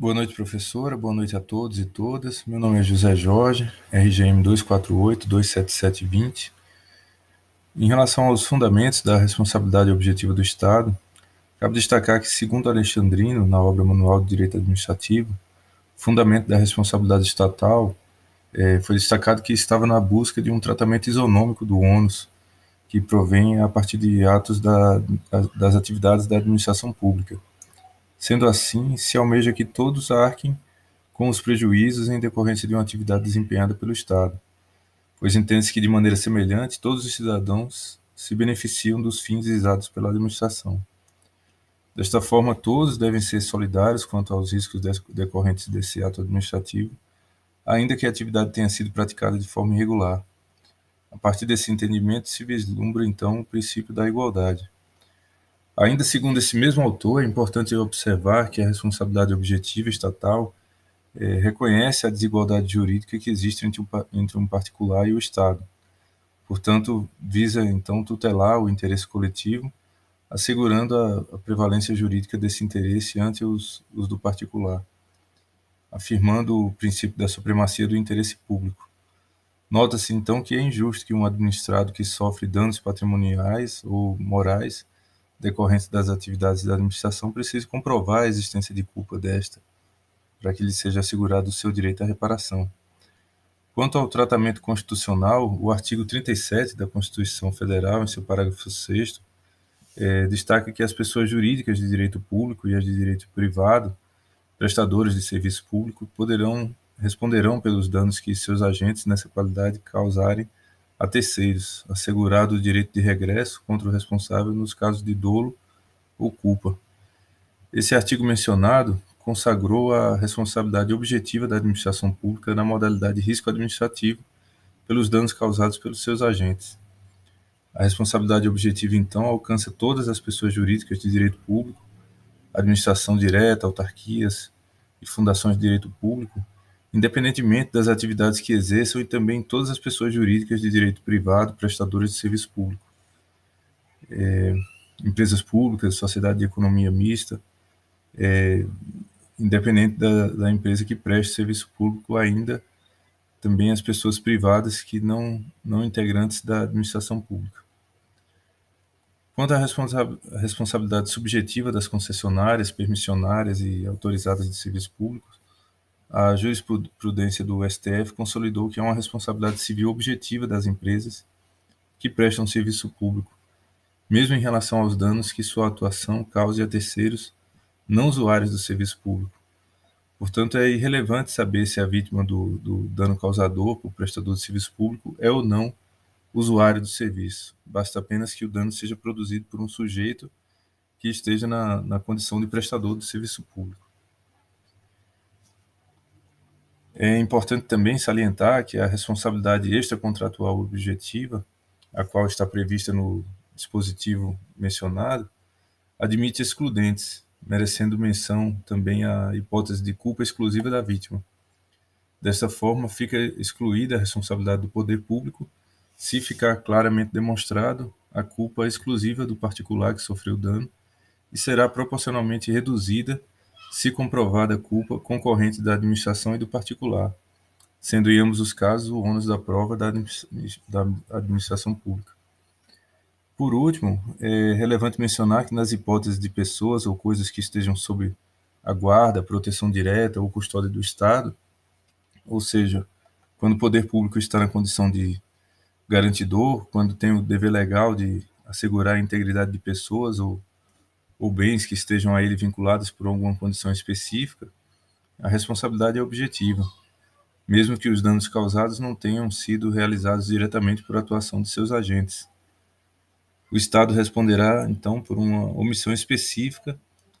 Boa noite, professora. Boa noite a todos e todas. Meu nome é José Jorge, RGM 248-27720. Em relação aos fundamentos da responsabilidade objetiva do Estado, cabe destacar que, segundo Alexandrino, na obra Manual de Direito Administrativo, o fundamento da responsabilidade estatal é, foi destacado que estava na busca de um tratamento isonômico do ônus, que provém a partir de atos da, das atividades da administração pública Sendo assim, se almeja que todos arquem com os prejuízos em decorrência de uma atividade desempenhada pelo Estado, pois entende-se que, de maneira semelhante, todos os cidadãos se beneficiam dos fins visados pela administração. Desta forma, todos devem ser solidários quanto aos riscos decorrentes desse ato administrativo, ainda que a atividade tenha sido praticada de forma irregular. A partir desse entendimento se vislumbra, então, o princípio da igualdade. Ainda segundo esse mesmo autor, é importante observar que a responsabilidade objetiva estatal é, reconhece a desigualdade jurídica que existe entre um, entre um particular e o Estado. Portanto, visa então tutelar o interesse coletivo, assegurando a, a prevalência jurídica desse interesse ante os, os do particular, afirmando o princípio da supremacia do interesse público. Nota-se então que é injusto que um administrado que sofre danos patrimoniais ou morais decorrentes das atividades da administração precise comprovar a existência de culpa desta, para que lhe seja assegurado o seu direito à reparação. Quanto ao tratamento constitucional, o artigo 37 da Constituição Federal, em seu parágrafo 6, é, destaca que as pessoas jurídicas de direito público e as de direito privado, prestadores de serviço público, poderão responderão pelos danos que seus agentes nessa qualidade causarem a terceiros, assegurado o direito de regresso contra o responsável nos casos de dolo ou culpa. Esse artigo mencionado consagrou a responsabilidade objetiva da administração pública na modalidade risco administrativo pelos danos causados pelos seus agentes. A responsabilidade objetiva, então, alcança todas as pessoas jurídicas de direito público, administração direta, autarquias e fundações de direito público, independentemente das atividades que exerçam e também todas as pessoas jurídicas de direito privado, prestadoras de serviço público, é, empresas públicas, sociedade de economia mista, é, independente da, da, empresa que preste serviço público, ainda também as pessoas privadas que não, não integrantes da administração pública. Quanto à responsa responsabilidade subjetiva das concessionárias, permissionárias e autorizadas de serviço público, a jurisprudência do STF consolidou que é uma responsabilidade civil objetiva das empresas que prestam serviço público, mesmo em relação aos danos que sua atuação cause a terceiros não usuários do serviço público. Portanto, é irrelevante saber se a vítima do, do dano causador por prestador de serviço público é ou não usuário do serviço. Basta apenas que o dano seja produzido por um sujeito que esteja na, na condição de prestador do serviço público. É importante também salientar que a responsabilidade extracontratual objetiva, a qual está prevista no dispositivo mencionado, admite excludentes, merecendo menção também a hipótese de culpa exclusiva da vítima. Desta forma, fica excluída a responsabilidade do poder público se ficar claramente demonstrado a culpa exclusiva do particular que sofreu dano e será proporcionalmente reduzida se comprovada a culpa concorrente da administração e do particular, sendo em ambos os casos o ônus da prova da administração pública. Por último, é relevante mencionar que nas hipóteses de pessoas ou coisas que estejam sob a guarda, proteção direta ou custódia do Estado, ou seja, quando o poder público está na condição de garantidor, quando tem o dever legal de assegurar a integridade de pessoas ou ou bens que estejam a ele vinculados por alguma condição específica, a responsabilidade é objetiva, mesmo que os danos causados não tenham sido realizados diretamente por atuação de seus agentes. O Estado responderá, então, por uma omissão específica,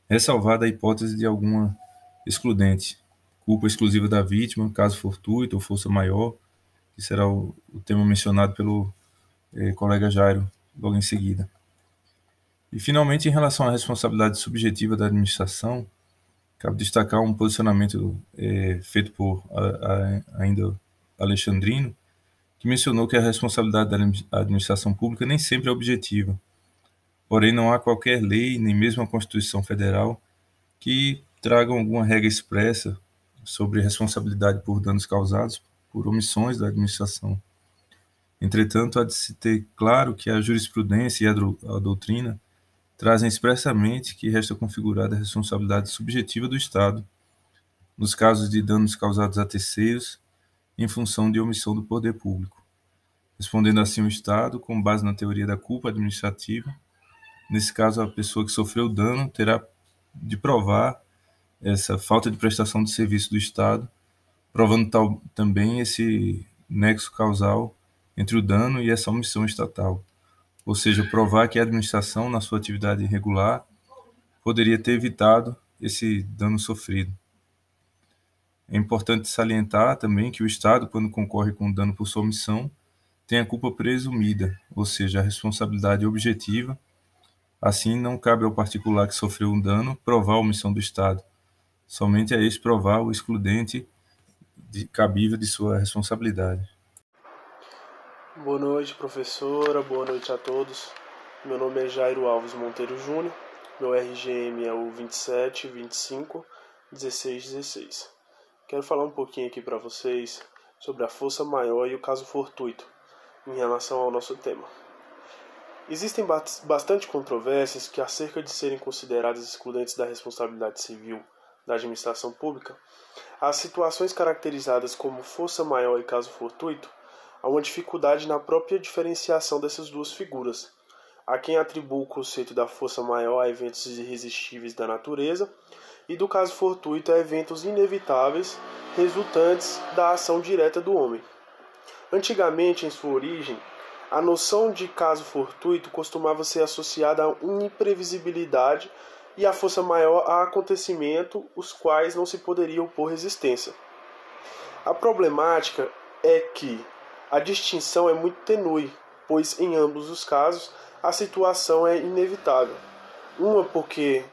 ressalvada a hipótese de alguma excludente, culpa exclusiva da vítima, caso fortuito ou força maior, que será o, o tema mencionado pelo eh, colega Jairo logo em seguida. E, finalmente, em relação à responsabilidade subjetiva da administração, cabe destacar um posicionamento é, feito por a, a, ainda Alexandrino, que mencionou que a responsabilidade da administração pública nem sempre é objetiva. Porém, não há qualquer lei, nem mesmo a Constituição Federal, que tragam alguma regra expressa sobre responsabilidade por danos causados por omissões da administração. Entretanto, há de se ter claro que a jurisprudência e a doutrina trazem expressamente que resta configurada a responsabilidade subjetiva do Estado nos casos de danos causados a terceiros em função de omissão do poder público. Respondendo assim o Estado, com base na teoria da culpa administrativa, nesse caso a pessoa que sofreu o dano terá de provar essa falta de prestação de serviço do Estado, provando tal, também esse nexo causal entre o dano e essa omissão estatal, ou seja, provar que a administração, na sua atividade irregular, poderia ter evitado esse dano sofrido. É importante salientar também que o Estado, quando concorre com dano por sua omissão, tem a culpa presumida, ou seja, a responsabilidade objetiva. Assim, não cabe ao particular que sofreu um dano provar a omissão do Estado. Somente a este provar o excludente de, cabível de sua responsabilidade. Boa noite, professora. Boa noite a todos. Meu nome é Jairo Alves Monteiro Júnior. Meu RGM é o 27 25 16 16. Quero falar um pouquinho aqui para vocês sobre a força maior e o caso fortuito em relação ao nosso tema. Existem bastante controvérsias que, acerca de serem consideradas excludentes da responsabilidade civil da administração pública, as situações caracterizadas como força maior e caso fortuito, há uma dificuldade na própria diferenciação dessas duas figuras. Há quem atribua o conceito da força maior a eventos irresistíveis da natureza e do caso fortuito a eventos inevitáveis resultantes da ação direta do homem. Antigamente, em sua origem, a noção de caso fortuito costumava ser associada uma imprevisibilidade e a força maior a acontecimento os quais não se poderia opor resistência. A problemática é que a distinção é muito tenue, pois em ambos os casos a situação é inevitável. Uma porque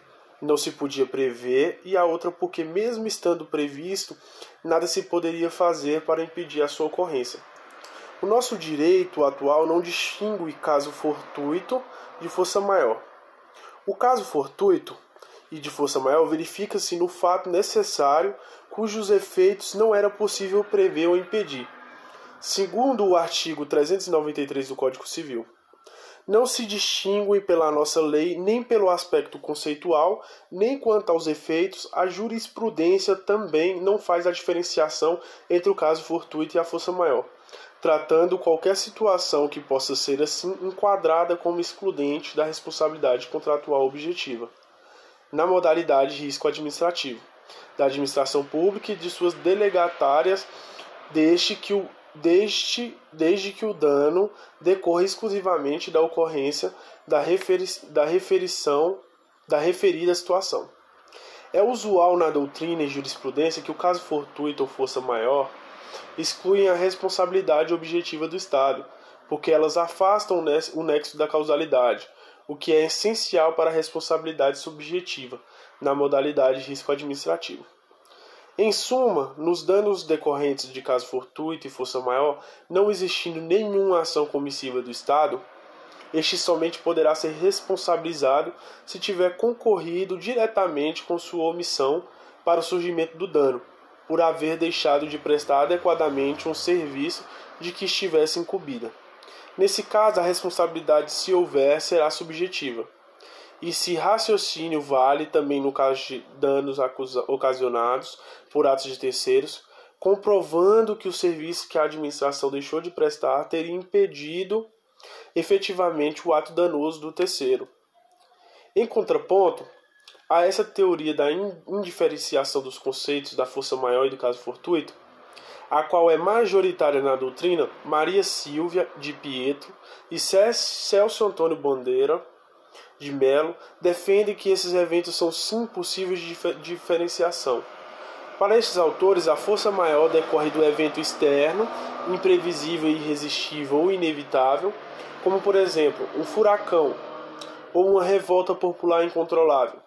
não se podia prever, e a outra porque, mesmo estando previsto, nada se poderia fazer para impedir a sua ocorrência. O nosso direito atual não distingue caso fortuito de força maior. O caso fortuito e de força maior verifica-se no fato necessário cujos efeitos não era possível prever ou impedir, segundo o artigo 393 do Código Civil não se distinguem pela nossa lei nem pelo aspecto conceitual, nem quanto aos efeitos, a jurisprudência também não faz a diferenciação entre o caso fortuito e a força maior, tratando qualquer situação que possa ser assim enquadrada como excludente da responsabilidade contratual objetiva, na modalidade risco administrativo, da administração pública e de suas delegatárias, desde que o desde, desde que o dano decorra exclusivamente da ocorrência da, referi da referição da referida situação. É usual na doutrina e jurisprudência que o caso fortuito ou força maior excluem a responsabilidade objetiva do Estado, porque elas afastam o nexo da causalidade, o que é essencial para a responsabilidade subjetiva, na modalidade risco administrativo. Em suma, nos danos decorrentes de caso fortuito e força maior, não existindo nenhuma ação comissiva do Estado, este somente poderá ser responsabilizado se tiver concorrido diretamente com sua omissão para o surgimento do dano, por haver deixado de prestar adequadamente um serviço de que estivesse incumbida. Nesse caso, a responsabilidade, se houver, será subjetiva e se raciocínio vale também no caso de danos ocasionados por atos de terceiros, comprovando que o serviço que a administração deixou de prestar teria impedido efetivamente o ato danoso do terceiro. Em contraponto, a essa teoria da indiferenciação dos conceitos da força maior e do caso fortuito, a qual é majoritária na doutrina, Maria Silvia de Pietro e Celso Antônio Bandeira de Mello defende que esses eventos são sim possíveis de diferenciação. Para estes autores, a força maior decorre do evento externo, imprevisível, irresistível ou inevitável, como por exemplo um furacão ou uma revolta popular incontrolável.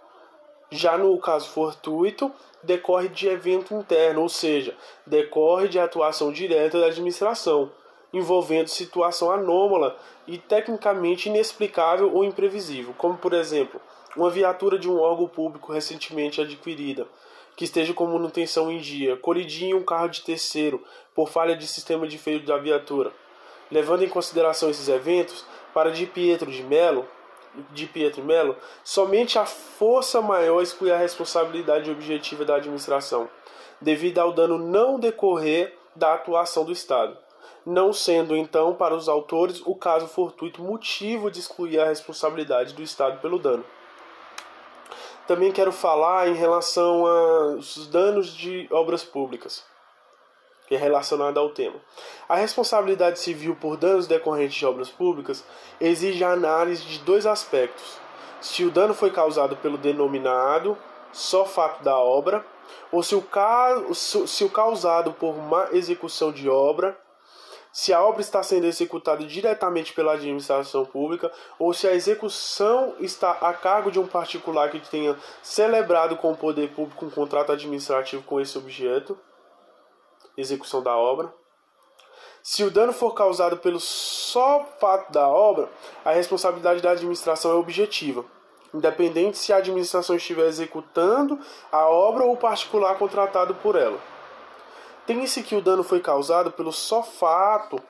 Já no caso fortuito, decorre de evento interno, ou seja, decorre de atuação direta da administração, envolvendo situação anômala e tecnicamente inexplicável ou imprevisível, como por exemplo, uma viatura de um órgão público recentemente adquirida, que esteja com manutenção em dia, colidir em um carro de terceiro por falha de sistema de freio da viatura. Levando em consideração esses eventos, para Di Pietro de Melo, de Pietro Melo, somente a força maior exclui a responsabilidade objetiva da administração, devido ao dano não decorrer da atuação do Estado, não sendo então para os autores o caso fortuito motivo de excluir a responsabilidade do Estado pelo dano. Também quero falar em relação aos danos de obras públicas que é relacionada ao tema. A responsabilidade civil por danos decorrentes de obras públicas exige a análise de dois aspectos: se o dano foi causado pelo denominado só fato da obra, ou se o, se o causado por má execução de obra, se a obra está sendo executada diretamente pela administração pública, ou se a execução está a cargo de um particular que tenha celebrado com o poder público um contrato administrativo com esse objeto execução da obra. Se o dano for causado pelo só fato da obra, a responsabilidade da administração é objetiva, independente se a administração estiver executando a obra ou o particular contratado por ela. Tem-se que o dano foi causado pelo só fato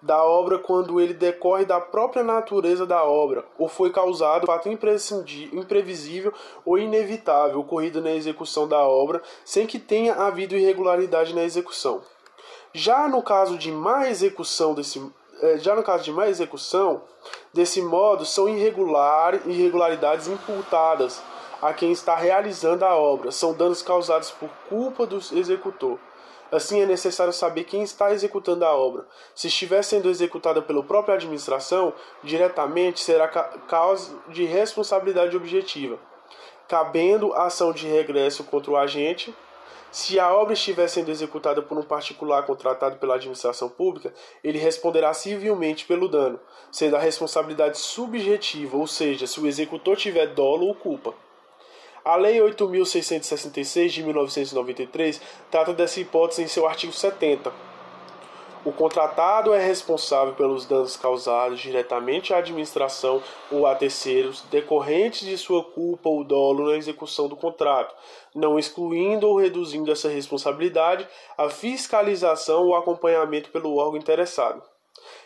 da obra quando ele decorre da própria natureza da obra, ou foi causado fato imprevisível ou inevitável ocorrido na execução da obra, sem que tenha havido irregularidade na execução. Já no caso de má execução desse eh, já no caso de má execução, desse modo são irregular, irregularidades imputadas a quem está realizando a obra, são danos causados por culpa do executor. Assim, é necessário saber quem está executando a obra. Se estiver sendo executada pela própria administração, diretamente será causa de responsabilidade objetiva, cabendo ação de regresso contra o agente. Se a obra estiver sendo executada por um particular contratado pela administração pública, ele responderá civilmente pelo dano, sendo a responsabilidade subjetiva, ou seja, se o executor tiver dolo ou culpa. A Lei 8.666 de 1993 trata dessa hipótese em seu artigo 70. O contratado é responsável pelos danos causados diretamente à administração ou a terceiros decorrentes de sua culpa ou dolo na execução do contrato, não excluindo ou reduzindo essa responsabilidade a fiscalização ou acompanhamento pelo órgão interessado.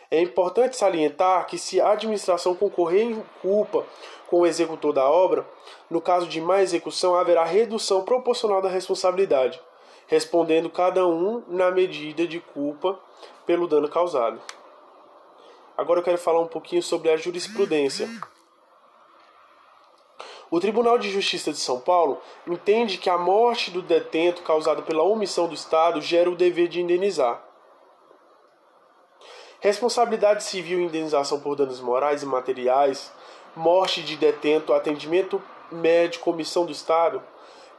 É importante salientar que se a administração concorrer em culpa com o executor da obra, no caso de má execução, haverá redução proporcional da responsabilidade, respondendo cada um na medida de culpa pelo dano causado. Agora eu quero falar um pouquinho sobre a jurisprudência. O Tribunal de Justiça de São Paulo entende que a morte do detento causada pela omissão do Estado gera o dever de indenizar. Responsabilidade civil e indenização por danos morais e materiais morte de detento, atendimento médico, omissão do Estado,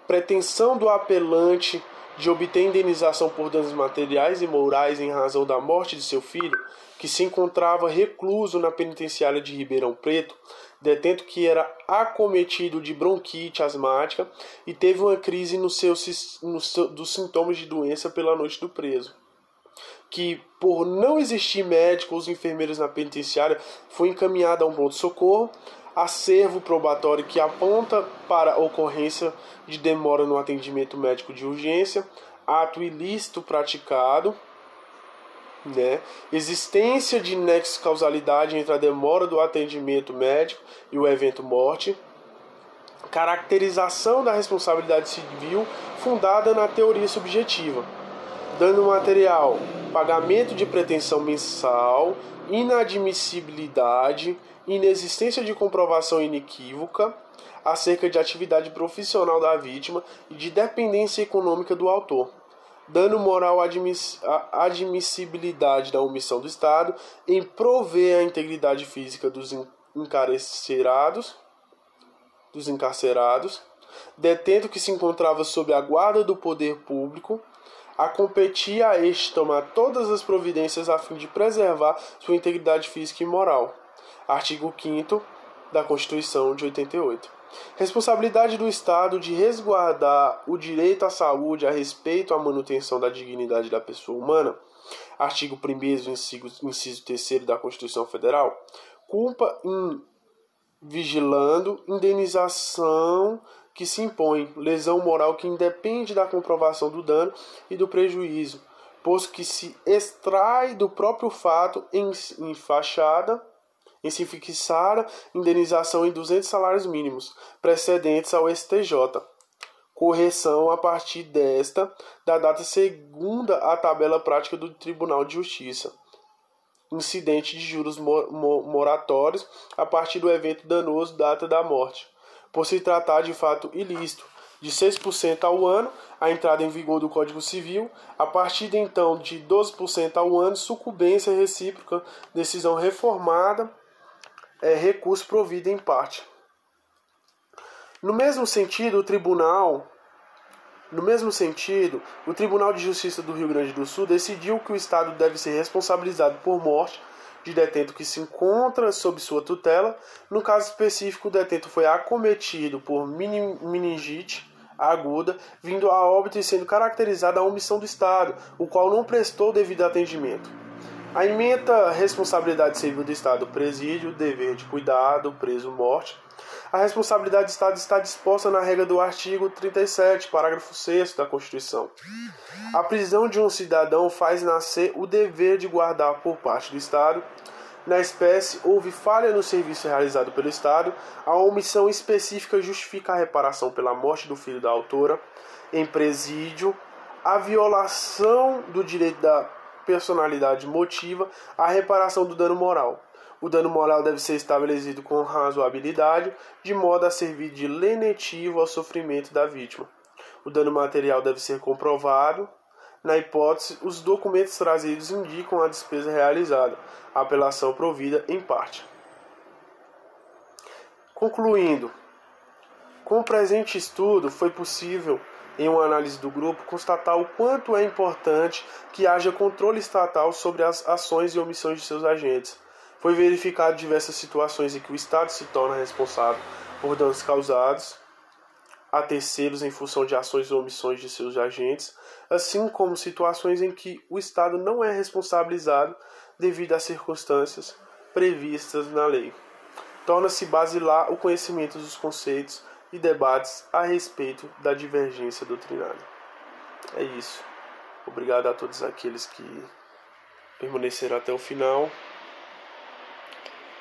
pretensão do apelante de obter indenização por danos materiais e morais em razão da morte de seu filho, que se encontrava recluso na penitenciária de Ribeirão Preto, detento que era acometido de bronquite asmática e teve uma crise no seu, no seu, dos sintomas de doença pela noite do preso que, por não existir médicos ou enfermeiros na penitenciária, foi encaminhada a um pronto-socorro, acervo probatório que aponta para ocorrência de demora no atendimento médico de urgência, ato ilícito praticado, né? existência de nexo causalidade entre a demora do atendimento médico e o evento morte, caracterização da responsabilidade civil fundada na teoria subjetiva dano material, pagamento de pretensão mensal, inadmissibilidade, inexistência de comprovação inequívoca acerca de atividade profissional da vítima e de dependência econômica do autor. Dano moral admiss admissibilidade da omissão do Estado em prover a integridade física dos encarcerados, dos encarcerados, detento que se encontrava sob a guarda do poder público, a competir a este tomar todas as providências a fim de preservar sua integridade física e moral. Artigo 5 da Constituição de 88. Responsabilidade do Estado de resguardar o direito à saúde, a respeito à manutenção da dignidade da pessoa humana. Artigo 1 inciso, inciso 3 da Constituição Federal. Culpa in vigilando, indenização que se impõe, lesão moral que independe da comprovação do dano e do prejuízo, posto que se extrai do próprio fato em, em fachada, em se fixar indenização em 200 salários mínimos precedentes ao STJ. Correção a partir desta, da data segunda à tabela prática do Tribunal de Justiça. Incidente de juros moratórios a partir do evento danoso data da morte por se tratar de fato ilícito, de 6% ao ano, a entrada em vigor do Código Civil, a partir de então de 12% ao ano, sucumbência recíproca, decisão reformada, é, recurso provido em parte. No mesmo sentido, o Tribunal no mesmo sentido, o Tribunal de Justiça do Rio Grande do Sul decidiu que o Estado deve ser responsabilizado por morte de detento que se encontra sob sua tutela. No caso específico, o detento foi acometido por meningite aguda, vindo a óbito e sendo caracterizada a omissão do Estado, o qual não prestou devido atendimento. A emenda responsabilidade civil do Estado, presídio, dever de cuidado, preso, morte. A responsabilidade do Estado está disposta na regra do artigo 37, parágrafo 6 da Constituição. A prisão de um cidadão faz nascer o dever de guardar por parte do Estado na espécie, houve falha no serviço realizado pelo Estado, a omissão específica justifica a reparação pela morte do filho da autora em presídio, a violação do direito da personalidade motiva a reparação do dano moral. O dano moral deve ser estabelecido com razoabilidade, de modo a servir de lenitivo ao sofrimento da vítima. O dano material deve ser comprovado, na hipótese, os documentos trazidos indicam a despesa realizada, a apelação provida em parte. Concluindo, com o presente estudo foi possível, em uma análise do grupo, constatar o quanto é importante que haja controle estatal sobre as ações e omissões de seus agentes. Foi verificado diversas situações em que o Estado se torna responsável por danos causados a terceiros em função de ações ou omissões de seus agentes, assim como situações em que o Estado não é responsabilizado devido às circunstâncias previstas na lei. Torna-se basilar o conhecimento dos conceitos e debates a respeito da divergência doutrinária. É isso. Obrigado a todos aqueles que permaneceram até o final.